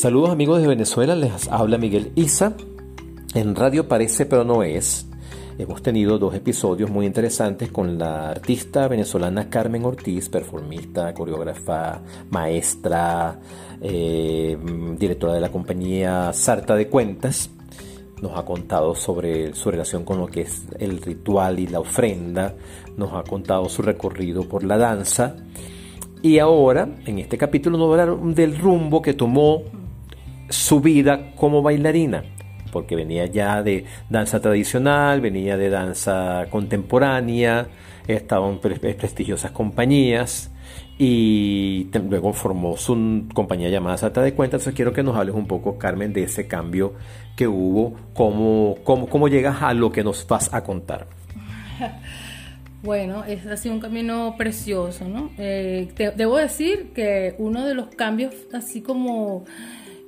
Saludos amigos de Venezuela, les habla Miguel Isa. En Radio Parece pero no es. Hemos tenido dos episodios muy interesantes con la artista venezolana Carmen Ortiz, performista, coreógrafa, maestra, eh, directora de la compañía Sarta de Cuentas. Nos ha contado sobre su relación con lo que es el ritual y la ofrenda. Nos ha contado su recorrido por la danza. Y ahora, en este capítulo, nos va a hablar del rumbo que tomó su vida como bailarina, porque venía ya de danza tradicional, venía de danza contemporánea, estaban prestigiosas compañías y luego formó su compañía llamada Sata de Cuentas. Entonces quiero que nos hables un poco, Carmen, de ese cambio que hubo, cómo, cómo, cómo llegas a lo que nos vas a contar. Bueno, es así un camino precioso, ¿no? Eh, debo decir que uno de los cambios así como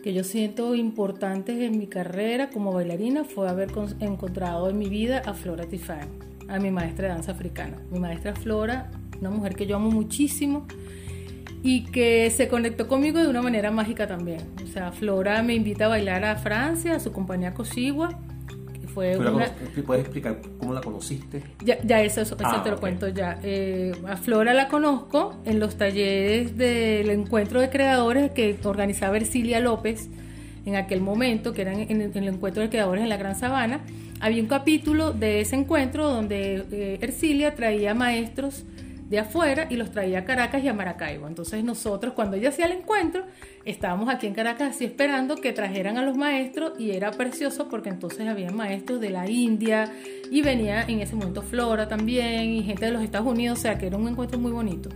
que yo siento importantes en mi carrera como bailarina fue haber encontrado en mi vida a Flora Tifán, a mi maestra de danza africana. Mi maestra Flora, una mujer que yo amo muchísimo y que se conectó conmigo de una manera mágica también. O sea, Flora me invita a bailar a Francia, a su compañía Cosigua fue ¿Puedes explicar cómo la conociste? Ya, ya eso, eso, ah, te lo cuento ya. Eh, a Flora la conozco en los talleres del encuentro de creadores que organizaba Ercilia López en aquel momento, que eran en, el encuentro de creadores en la Gran Sabana. Había un capítulo de ese encuentro donde eh, Ercilia traía maestros de afuera y los traía a Caracas y a Maracaibo. Entonces nosotros cuando ella hacía el encuentro estábamos aquí en Caracas así esperando que trajeran a los maestros y era precioso porque entonces había maestros de la India y venía en ese momento Flora también y gente de los Estados Unidos, o sea que era un encuentro muy bonito.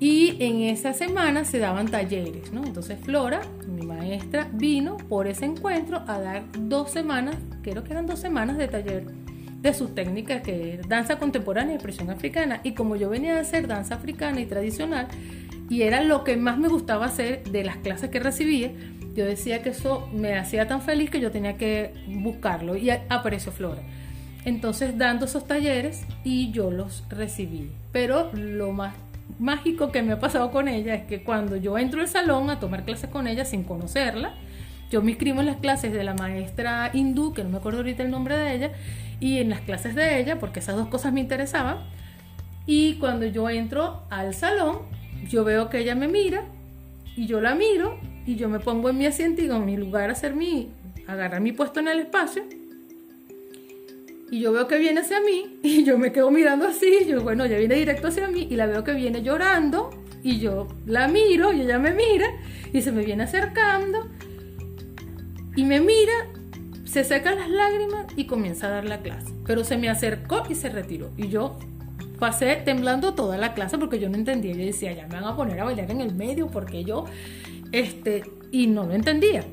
Y en esa semana se daban talleres, ¿no? Entonces Flora, mi maestra, vino por ese encuentro a dar dos semanas, creo que eran dos semanas de taller de sus técnicas que es danza contemporánea y expresión africana. Y como yo venía a hacer danza africana y tradicional, y era lo que más me gustaba hacer de las clases que recibía, yo decía que eso me hacía tan feliz que yo tenía que buscarlo y apareció Flora. Entonces dando esos talleres y yo los recibí. Pero lo más mágico que me ha pasado con ella es que cuando yo entro al salón a tomar clases con ella sin conocerla, yo me inscribo en las clases de la maestra hindú, que no me acuerdo ahorita el nombre de ella, y en las clases de ella, porque esas dos cosas me interesaban. Y cuando yo entro al salón, yo veo que ella me mira y yo la miro y yo me pongo en mi asiento y en mi lugar a hacer mi, agarrar mi puesto en el espacio. Y yo veo que viene hacia mí y yo me quedo mirando así, yo bueno, ella viene directo hacia mí y la veo que viene llorando y yo la miro y ella me mira y se me viene acercando y me mira se secan las lágrimas y comienza a dar la clase. Pero se me acercó y se retiró. Y yo pasé temblando toda la clase porque yo no entendía. Yo decía, ya me van a poner a bailar en el medio porque yo, este, y no lo entendía.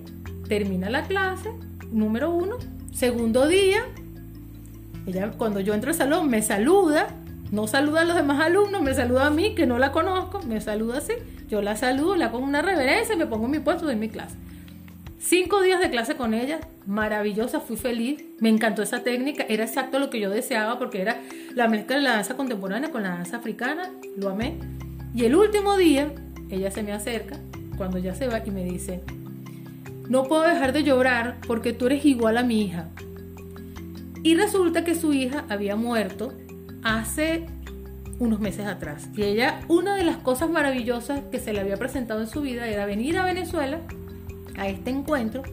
Termina la clase, número uno. Segundo día, ella cuando yo entro al salón me saluda, no saluda a los demás alumnos, me saluda a mí que no la conozco, me saluda así. Yo la saludo, la pongo una reverencia y me pongo en mi puesto de mi clase. Cinco días de clase con ella, maravillosa, fui feliz, me encantó esa técnica, era exacto lo que yo deseaba porque era la mezcla de la danza contemporánea con la danza africana, lo amé. Y el último día, ella se me acerca, cuando ya se va, y me dice, no puedo dejar de llorar porque tú eres igual a mi hija. Y resulta que su hija había muerto hace unos meses atrás. Y ella, una de las cosas maravillosas que se le había presentado en su vida era venir a Venezuela a este encuentro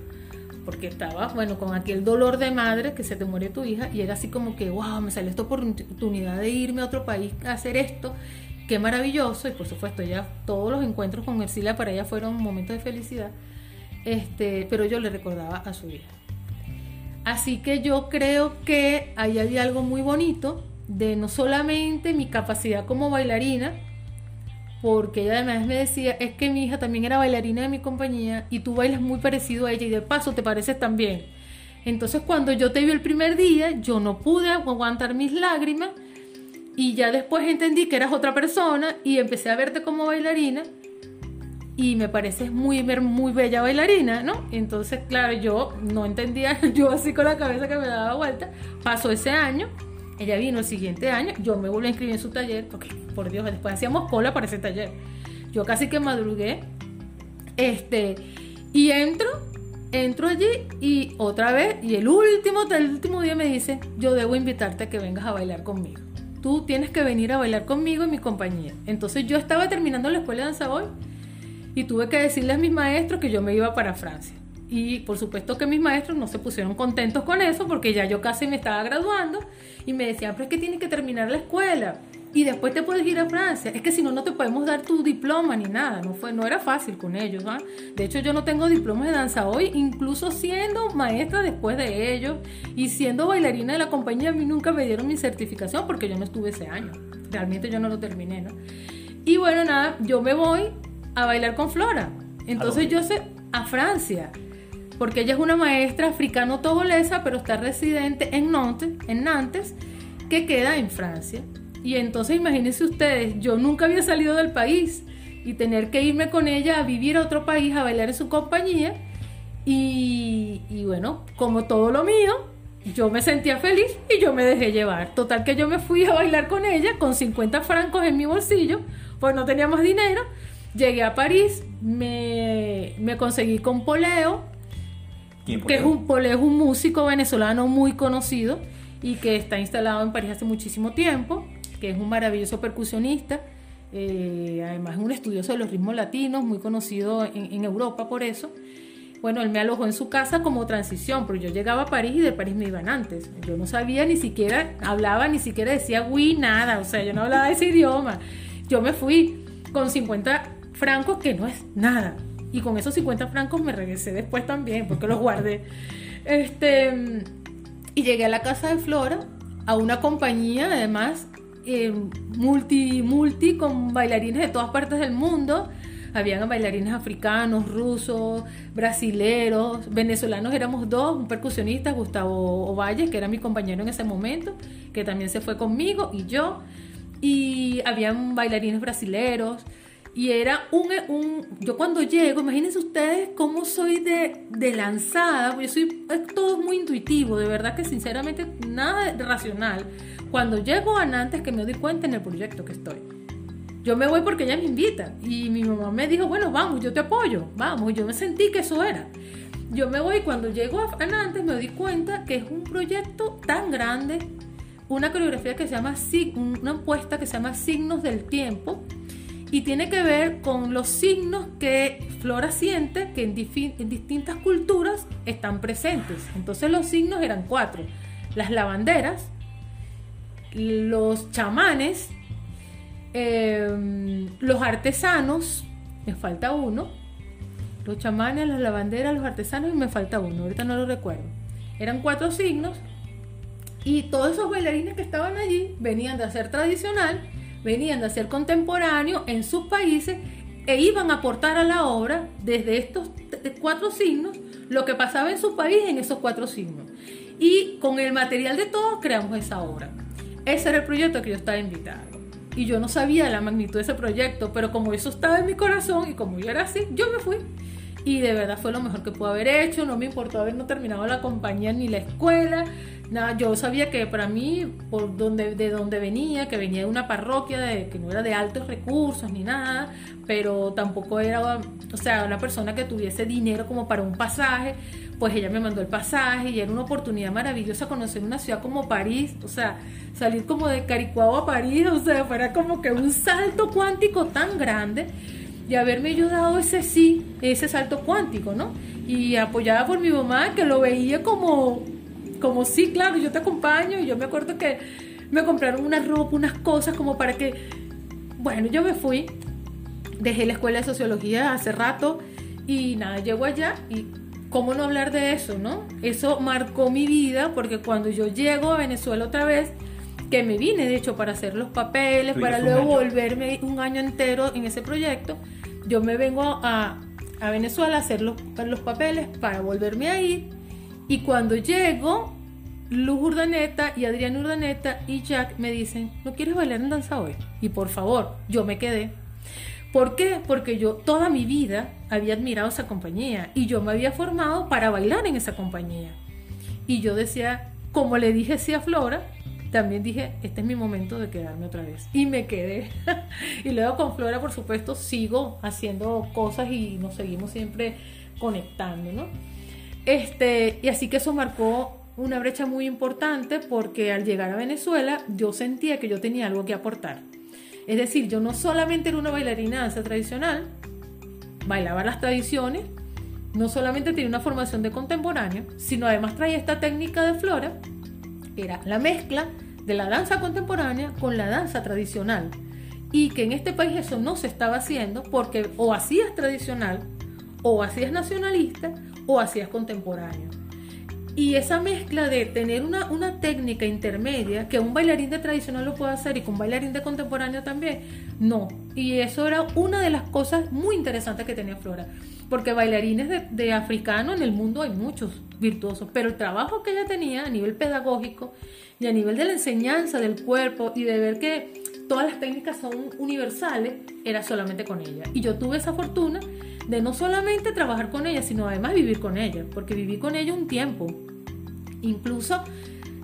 porque estaba, bueno, con aquel dolor de madre que se te muere tu hija y era así como que, wow, me sale esta oportunidad de irme a otro país a hacer esto, qué maravilloso y por supuesto ya todos los encuentros con Ercilia para ella fueron momentos de felicidad, este, pero yo le recordaba a su hija. Así que yo creo que ahí había algo muy bonito de no solamente mi capacidad como bailarina, porque ella además me decía, es que mi hija también era bailarina de mi compañía y tú bailas muy parecido a ella y de paso te pareces también. Entonces cuando yo te vi el primer día, yo no pude aguantar mis lágrimas y ya después entendí que eras otra persona y empecé a verte como bailarina y me pareces muy, muy bella bailarina, ¿no? Entonces, claro, yo no entendía, yo así con la cabeza que me daba vuelta, pasó ese año ella vino el siguiente año, yo me volví a inscribir en su taller, porque por Dios, después hacíamos cola para ese taller. Yo casi que madrugué, este, Y entro, entro allí y otra vez, y el último, el último día me dice, yo debo invitarte a que vengas a bailar conmigo. Tú tienes que venir a bailar conmigo en mi compañía. Entonces yo estaba terminando la escuela de danza hoy y tuve que decirle a mis maestros que yo me iba para Francia. Y por supuesto que mis maestros no se pusieron contentos con eso porque ya yo casi me estaba graduando y me decían, pero es que tienes que terminar la escuela y después te puedes ir a Francia. Es que si no, no te podemos dar tu diploma ni nada. No, fue, no era fácil con ellos. ¿ah? De hecho, yo no tengo diploma de danza hoy, incluso siendo maestra después de ellos y siendo bailarina de la compañía, a mí nunca me dieron mi certificación porque yo no estuve ese año. Realmente yo no lo terminé, ¿no? Y bueno, nada, yo me voy a bailar con Flora. Entonces yo sé a Francia porque ella es una maestra africano-togolesa, pero está residente en Nantes, en Nantes, que queda en Francia. Y entonces imagínense ustedes, yo nunca había salido del país y tener que irme con ella a vivir a otro país, a bailar en su compañía. Y, y bueno, como todo lo mío, yo me sentía feliz y yo me dejé llevar. Total que yo me fui a bailar con ella con 50 francos en mi bolsillo, pues no tenía más dinero. Llegué a París, me, me conseguí con Poleo, que es un, es un músico venezolano muy conocido y que está instalado en París hace muchísimo tiempo, que es un maravilloso percusionista, eh, además es un estudioso de los ritmos latinos, muy conocido en, Europa por eso. Bueno, él me alojó en su casa como transición, pero yo llegaba a París y de París me iban antes. Yo no sabía ni siquiera, hablaba, ni siquiera decía oui, nada, o sea, yo no hablaba ese idioma. Yo me fui con 50 francos, que no es nada. Y con esos 50 francos me regresé después también, porque los guardé. Este, y llegué a la casa de Flora, a una compañía además eh, multi, multi, con bailarines de todas partes del mundo. Habían bailarines africanos, rusos, brasileros, venezolanos éramos dos, un percusionista, Gustavo Ovalle, que era mi compañero en ese momento, que también se fue conmigo, y yo. Y habían bailarines brasileros, y era un, un, yo cuando llego, imagínense ustedes cómo soy de, de lanzada, yo soy, es todo muy intuitivo, de verdad que sinceramente nada racional. Cuando llego a Nantes que me doy cuenta en el proyecto que estoy. Yo me voy porque ella me invita y mi mamá me dijo, bueno, vamos, yo te apoyo, vamos, yo me sentí que eso era. Yo me voy cuando llego a Nantes me doy cuenta que es un proyecto tan grande, una coreografía que se llama, una apuesta que se llama Signos del Tiempo, y tiene que ver con los signos que Flora siente que en, distintas culturas están presentes. Entonces los signos eran cuatro. Las lavanderas, los chamanes, em, los artesanos, me falta uno, los chamanes, las lavanderas, los artesanos y me falta uno, ahorita no lo recuerdo. Eran cuatro signos y todos esos bailarines que estaban allí venían de hacer tradicional venían de hacer contemporáneo en sus países e iban a aportar a la obra desde estos cuatro signos lo que pasaba en su país en esos cuatro signos. Y con el material de todos creamos esa obra. Ese era el proyecto que yo estaba invitado. Y yo no sabía la magnitud de ese proyecto, pero como eso estaba en mi corazón y como yo era así, yo me fui. Y de verdad fue lo mejor que pude haber hecho. No me importó haber no terminado la compañía ni la escuela. Nada, yo sabía que para mí, por donde, de donde venía, que venía de una parroquia de, que no era de altos recursos ni nada, pero tampoco era, o sea, una persona que tuviese dinero como para un pasaje, pues ella me mandó el pasaje y era una oportunidad maravillosa conocer una ciudad como París, o sea, salir como de Caricuao a París, o sea, fuera como que un salto cuántico tan grande y haberme ayudado ese sí, ese salto cuántico, ¿no? Y apoyada por mi mamá que lo veía como como sí, claro, yo te acompaño. Y yo me acuerdo que me compraron una ropa, unas cosas como para que... Bueno, yo me fui, dejé la escuela de sociología hace rato y nada, llego allá y cómo no hablar de eso, ¿no? Eso marcó mi vida porque cuando yo llego a Venezuela otra vez, que me vine de hecho para hacer los papeles, para luego volverme un año entero en ese proyecto, yo me vengo a, a Venezuela a hacer los, los papeles para volverme a ir y cuando llego, Luz Urdaneta y Adrián Urdaneta y Jack me dicen, ¿no quieres bailar en danza hoy? Y por favor, yo me quedé. ¿Por qué? Porque yo toda mi vida había admirado esa compañía y yo me había formado para bailar en esa compañía. Y yo decía, como le dije sí a Flora, también dije, este es mi momento de quedarme otra vez. Y me quedé. y luego con Flora, por supuesto, sigo haciendo cosas y nos seguimos siempre conectando, ¿no? Este, y así que eso marcó una brecha muy importante porque al llegar a Venezuela yo sentía que yo tenía algo que aportar. Es decir, yo no solamente era una bailarina de danza tradicional, bailaba las tradiciones, no solamente tenía una formación de contemporánea, sino además traía esta técnica de flora, era la mezcla de la danza contemporánea con la danza tradicional. Y que en este país eso no se estaba haciendo porque o hacías tradicional, o hacías nacionalista, o hacías contemporáneo. Y esa mezcla de tener una, una técnica intermedia, que un bailarín de tradicional lo puede hacer y que un bailarín de contemporáneo también, no. Y eso era una de las cosas muy interesantes que tenía Flora. Porque bailarines de, de africano en el mundo hay muchos virtuosos, pero el trabajo que ella tenía a nivel pedagógico y a nivel de la enseñanza del cuerpo y de ver que todas las técnicas son universales, era solamente con ella. Y yo tuve esa fortuna de no solamente trabajar con ella, sino además vivir con ella, porque viví con ella un tiempo. Incluso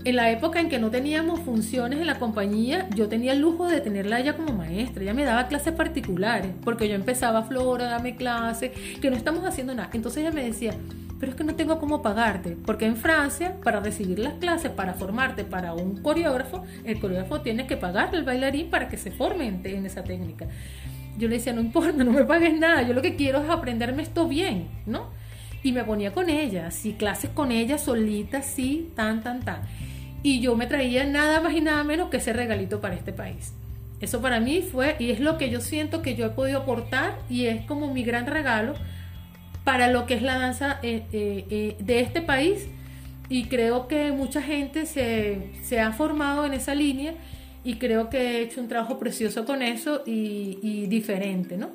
en la época en que no teníamos funciones en la compañía, yo tenía el lujo de tenerla ella como maestra. Ella me daba clases particulares, porque yo empezaba, Flora, dame clases, que no estamos haciendo nada. Entonces ella me decía, pero es que no tengo cómo pagarte, porque en Francia, para recibir las clases, para formarte para un coreógrafo, el coreógrafo tiene que pagarle al bailarín para que se forme en, esa técnica. Yo le decía, no importa, no me pagues nada, yo lo que quiero es aprenderme esto bien, ¿no? Y me ponía con ella, sí, clases con ella solita, sí, tan, tan, tan. Y yo me traía nada más y nada menos que ese regalito para este país. Eso para mí fue, y es lo que yo siento que yo he podido aportar, y es como mi gran regalo para lo que es la danza eh, eh, eh, de este país y creo que mucha gente se, ha formado en esa línea y creo que he hecho un trabajo precioso con eso y, diferente, ¿no?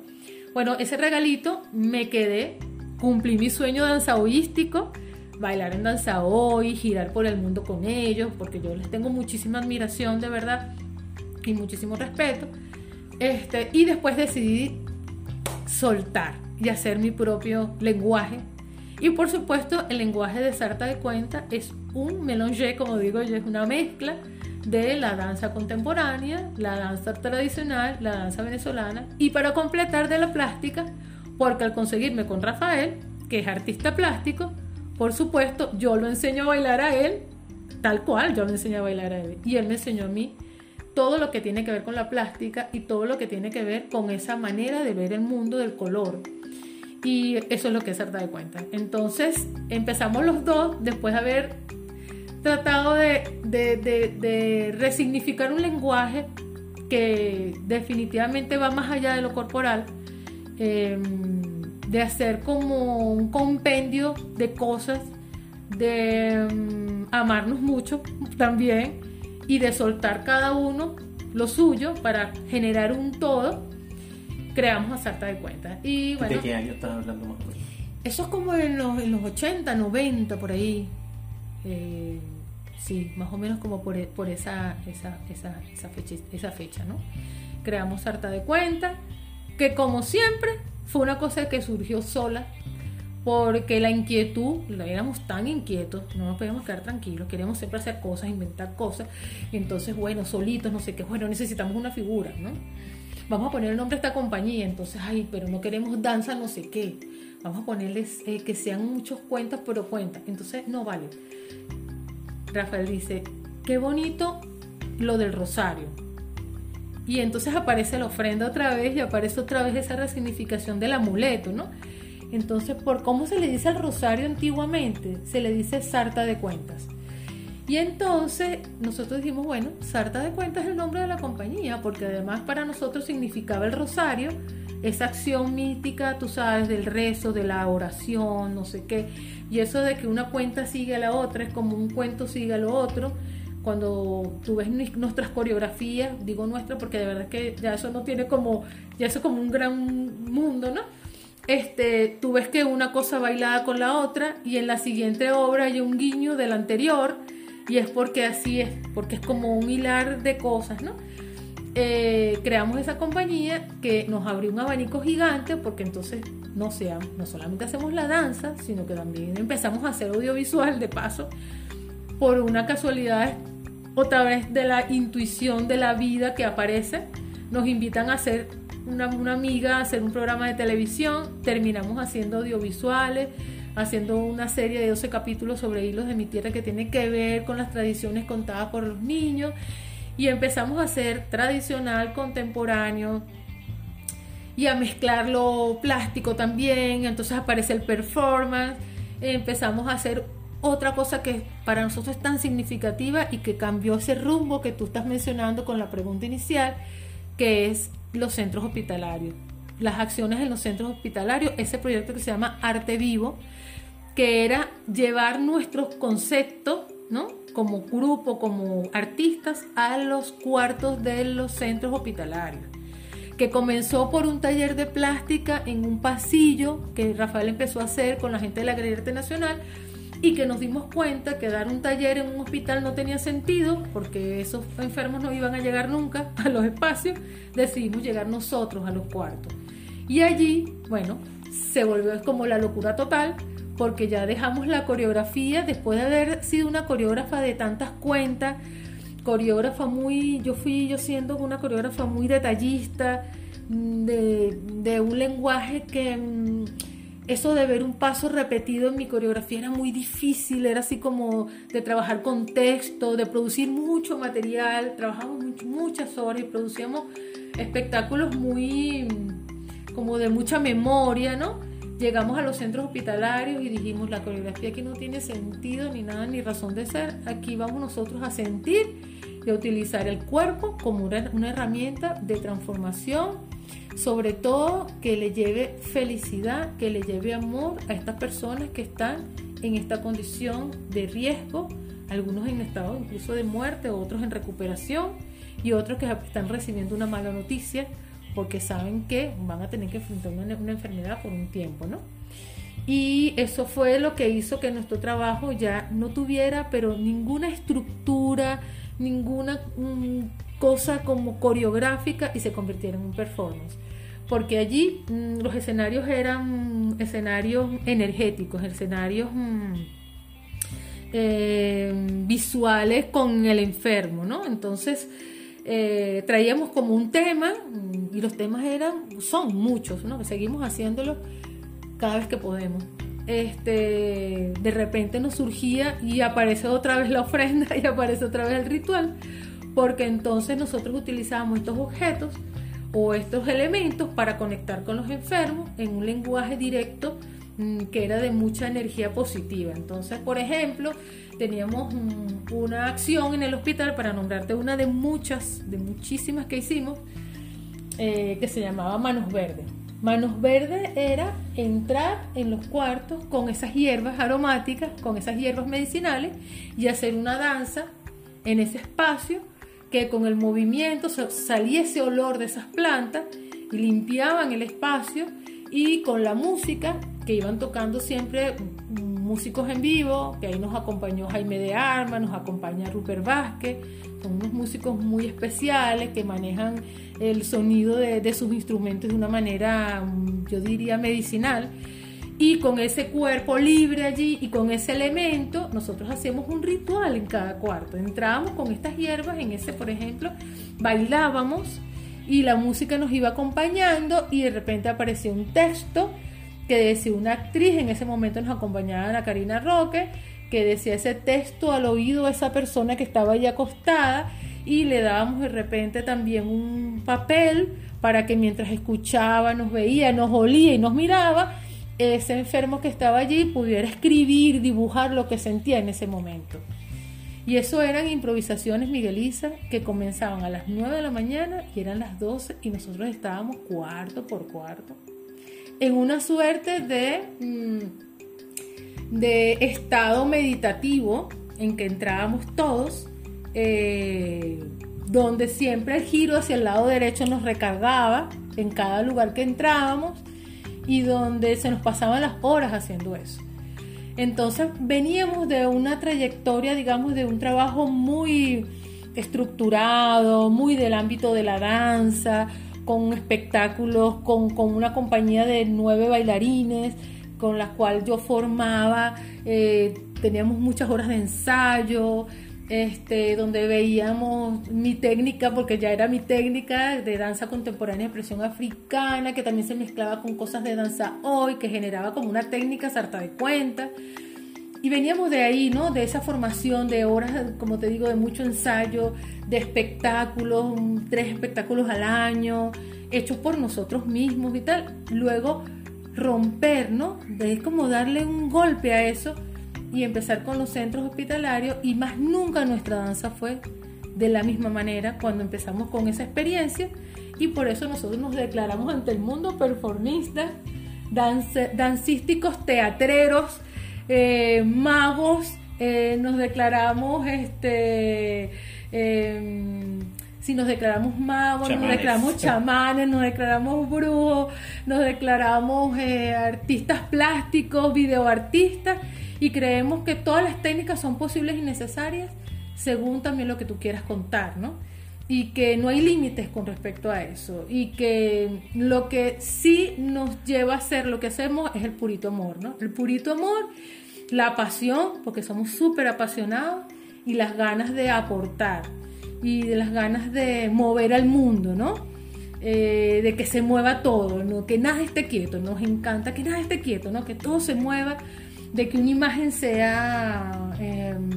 Bueno, ese regalito me quedé, cumplí mi sueño danzaoístico, bailar en danza hoy, girar por el mundo con ellos, porque yo les tengo muchísima admiración de verdad y muchísimo respeto. Este, y después decidí soltar y hacer mi propio lenguaje. Y por supuesto, el lenguaje de Sarta de Cuenta es un mélange, como digo yo, es una mezcla de la danza contemporánea, la danza tradicional, la danza venezolana y para completar de la plástica, porque al conseguirme con Rafael, que es artista plástico, por supuesto, yo lo enseño a bailar a él, tal cual yo lo enseño a bailar a él, y él me enseñó a mí todo lo que tiene que ver con la plástica y todo lo que tiene que ver con esa manera de ver el mundo del color y eso es lo que es Sarta de cuenta. Entonces empezamos los dos después de haber tratado de, resignificar un lenguaje que definitivamente va más allá de lo corporal, em, de hacer como un compendio de cosas, de em, amarnos mucho también y de soltar cada uno lo suyo para generar un todo creamos a Sarta de Cuentas. Y, bueno, ¿De qué año estás hablando más o menos? Eso es como en los, en los 80, 90, por ahí. Eh, sí, más o menos como por, por esa, esa, esa, esa, fecha, esa fecha, ¿no? Creamos Sarta de Cuentas, que como siempre fue una cosa que surgió sola, porque la inquietud, éramos tan inquietos, no nos podíamos quedar tranquilos, queríamos siempre hacer cosas, inventar cosas, entonces, bueno, solitos, no sé qué, bueno, necesitamos una figura, ¿no? vamos a poner el nombre de esta compañía, entonces, ay, pero no queremos danza no sé qué, vamos a ponerles eh, que sean muchos cuentos, pero cuentas, entonces no vale. Rafael dice, qué bonito lo del rosario. Y entonces aparece la ofrenda otra vez y aparece otra vez esa resignificación del amuleto, ¿no? Entonces, ¿por cómo se le dice al rosario antiguamente? Se le dice sarta de cuentas. Y entonces nosotros dijimos, bueno, Sarta de Cuentas es el nombre de la compañía, porque además para nosotros significaba el rosario, esa acción mítica, tú sabes, del rezo, de la oración, no sé qué. Y eso de que una cuenta sigue a la otra, es como un cuento sigue a lo otro. Cuando tú ves nuestras coreografías, digo nuestras porque de verdad que ya eso no tiene como, ya eso es como un gran mundo, ¿no? Este, tú ves que una cosa bailada con la otra y en la siguiente obra hay un guiño del anterior y es porque así es, porque es como un hilar de cosas, ¿no? Eh, creamos esa compañía que nos abrió un abanico gigante porque entonces no, sea, no solamente hacemos la danza, sino que también empezamos a hacer audiovisual de paso por una casualidad otra vez de la intuición de la vida que aparece, nos invitan a hacer una, una amiga a hacer un programa de televisión, terminamos haciendo audiovisuales, haciendo una serie de 12 capítulos sobre hilos de mi tierra que tiene que ver con las tradiciones contadas por los niños y empezamos a hacer tradicional, contemporáneo y a mezclar lo plástico también, entonces aparece el performance, empezamos a hacer otra cosa que para nosotros es tan significativa y que cambió ese rumbo que tú estás mencionando con la pregunta inicial, que es los centros hospitalarios. Las acciones en los centros hospitalarios, ese proyecto que se llama Arte Vivo, que era llevar nuestros conceptos, ¿no? Como grupo, como artistas, a los cuartos de los centros hospitalarios. Que comenzó por un taller de plástica en un pasillo que Rafael empezó a hacer con la gente de la Galería Nacional y que nos dimos cuenta que dar un taller en un hospital no tenía sentido porque esos enfermos no iban a llegar nunca a los espacios, decidimos llegar nosotros a los cuartos. Y allí, bueno, se volvió como la locura total porque ya dejamos la coreografía después de haber sido una coreógrafa de tantas cuentas, coreógrafa muy, yo fui yo siendo una coreógrafa muy detallista, mm, de, de un lenguaje que mm, eso de ver un paso repetido en mi coreografía era muy difícil, era así como de trabajar con texto, de producir mucho material, trabajamos muchas horas y producíamos espectáculos muy como de mucha memoria, ¿no? Llegamos a los centros hospitalarios y dijimos, la coreografía aquí no tiene sentido ni nada, ni razón de ser, aquí vamos nosotros a sentir y a utilizar el cuerpo como una, una herramienta de transformación sobre todo que le lleve felicidad, que le lleve amor a estas personas que están en esta condición de riesgo, algunos en estado incluso de muerte, otros en recuperación y otros que están recibiendo una mala noticia porque saben que van a tener que enfrentar una, enfermedad por un tiempo, ¿no? Y eso fue lo que hizo que nuestro trabajo ya no tuviera, pero ninguna estructura, ninguna mm, cosa como coreográfica y se convirtiera en un performance porque allí mm, los escenarios eran escenarios energéticos, escenarios mm, eh, visuales con el enfermo, ¿no? Entonces eh, traíamos como un tema y los temas eran, son muchos, ¿no? Seguimos haciéndolo cada vez que podemos. Este, de repente nos surgía y aparece otra vez la ofrenda y aparece otra vez el ritual, porque entonces nosotros utilizábamos estos objetos o estos elementos para conectar con los enfermos en un lenguaje directo mm, que era de mucha energía positiva. Entonces, por ejemplo, teníamos mm, una acción en el hospital, para nombrarte una de muchas, de muchísimas que hicimos, eh, que se llamaba Manos Verdes. Manos Verdes era entrar en los cuartos con esas hierbas aromáticas, con esas hierbas medicinales y hacer una danza en ese espacio que con el movimiento salía ese olor de esas plantas y limpiaban el espacio y con la música que iban tocando siempre músicos en vivo, que ahí nos acompañó Jaime de Arma, nos acompaña Rupert Vázquez, son unos músicos muy especiales que manejan el sonido de, sus instrumentos de una manera, yo diría, medicinal y con ese cuerpo libre allí y con ese elemento, nosotros hacemos un ritual en cada cuarto. Entrábamos con estas hierbas, en ese, por ejemplo, bailábamos y la música nos iba acompañando y de repente aparecía un texto que decía una actriz, en ese momento nos acompañaba a Karina Roque, que decía ese texto al oído a esa persona que estaba ahí acostada y le dábamos de repente también un papel para que mientras escuchaba, nos veía, nos olía y nos miraba, ese enfermo que estaba allí pudiera escribir, dibujar lo que sentía en ese momento. Y eso eran improvisaciones migueliza que comenzaban a las 9 de la mañana y eran las 12 y nosotros estábamos cuarto por cuarto. En una suerte de, mm, de estado meditativo en que entrábamos todos, eh, donde siempre el giro hacia el lado derecho nos recargaba en cada lugar que entrábamos y donde se nos pasaban las horas haciendo eso. Entonces veníamos de una trayectoria, digamos, de un trabajo muy estructurado, muy del ámbito de la danza, con espectáculos, con, una compañía de nueve bailarines, con la cual yo formaba, eh, teníamos muchas horas de ensayo, este, donde veíamos mi técnica, porque ya era mi técnica de danza contemporánea expresión africana, que también se mezclaba con cosas de danza hoy, que generaba como una técnica sarta de cuenta. Y veníamos de ahí, ¿no? De esa formación de horas, como te digo, de mucho ensayo, de espectáculos, tres espectáculos al año, hechos por nosotros mismos y tal. Luego romper, ¿no? De como darle un golpe a eso y empezar con los centros hospitalarios y más nunca nuestra danza fue de la misma manera cuando empezamos con esa experiencia y por eso nosotros nos declaramos ante el mundo performistas, dancísticos, teatreros, eh, magos, eh, nos declaramos este em, si nos declaramos magos, nos declaramos chamanes, nos declaramos brujos, nos declaramos eh, artistas plásticos, videoartistas y creemos que todas las técnicas son posibles y necesarias según también lo que tú quieras contar, ¿no? Y que no hay límites con respecto a eso y que lo que sí nos lleva a hacer lo que hacemos es el purito amor, ¿no? El purito amor, la pasión, porque somos súper apasionados y las ganas de aportar y de las ganas de mover al mundo, ¿no? Eh, de que se mueva todo, ¿no? que nada esté quieto, nos encanta que nada esté quieto, ¿no? que todo se mueva de que una imagen sea, em,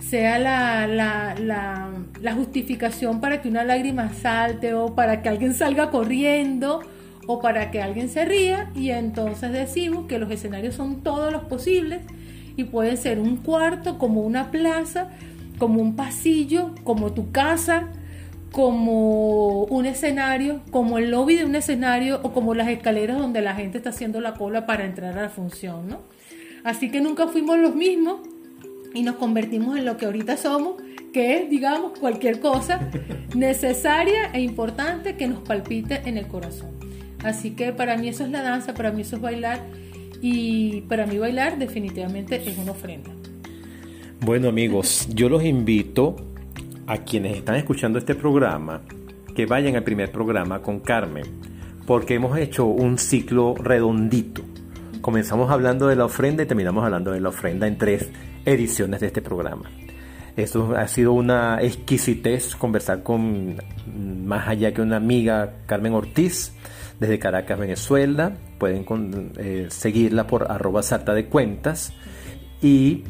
sea la, la, justificación para que una lágrima salte o para que alguien salga corriendo o para que alguien se ría y entonces decimos que los escenarios son todos los posibles y pueden ser un cuarto, como una plaza, como un pasillo, como tu casa, como un escenario, como el lobby de un escenario o como las escaleras donde la gente está haciendo la cola para entrar a la función, ¿no? Así que nunca fuimos los mismos y nos convertimos en lo que ahorita somos, que es, digamos, cualquier cosa necesaria e importante que nos palpite en el corazón. Así que para mí eso es la danza, para mí eso es bailar y para mí bailar definitivamente es una ofrenda. Bueno amigos, yo los invito a quienes están escuchando este programa que vayan al primer programa con Carmen, porque hemos hecho un ciclo redondito Comenzamos hablando de la ofrenda y terminamos hablando de la ofrenda en tres ediciones de este programa. Esto ha sido una exquisitez conversar con más allá que una amiga, Carmen Ortiz, desde Caracas, Venezuela. Pueden eh, seguirla por arroba sarta de cuentas y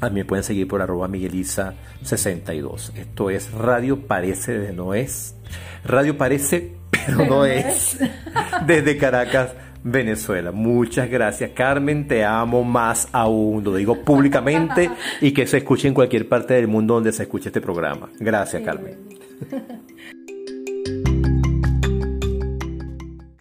también pueden seguir por arroba migueliza62. Esto es Radio Parece de No Es. Radio Parece, pero no es. Desde Caracas. Venezuela. Muchas gracias, Carmen. Te amo más aún. Lo digo públicamente y que se escuche en cualquier parte del mundo donde se escuche este programa. Gracias, Carmen.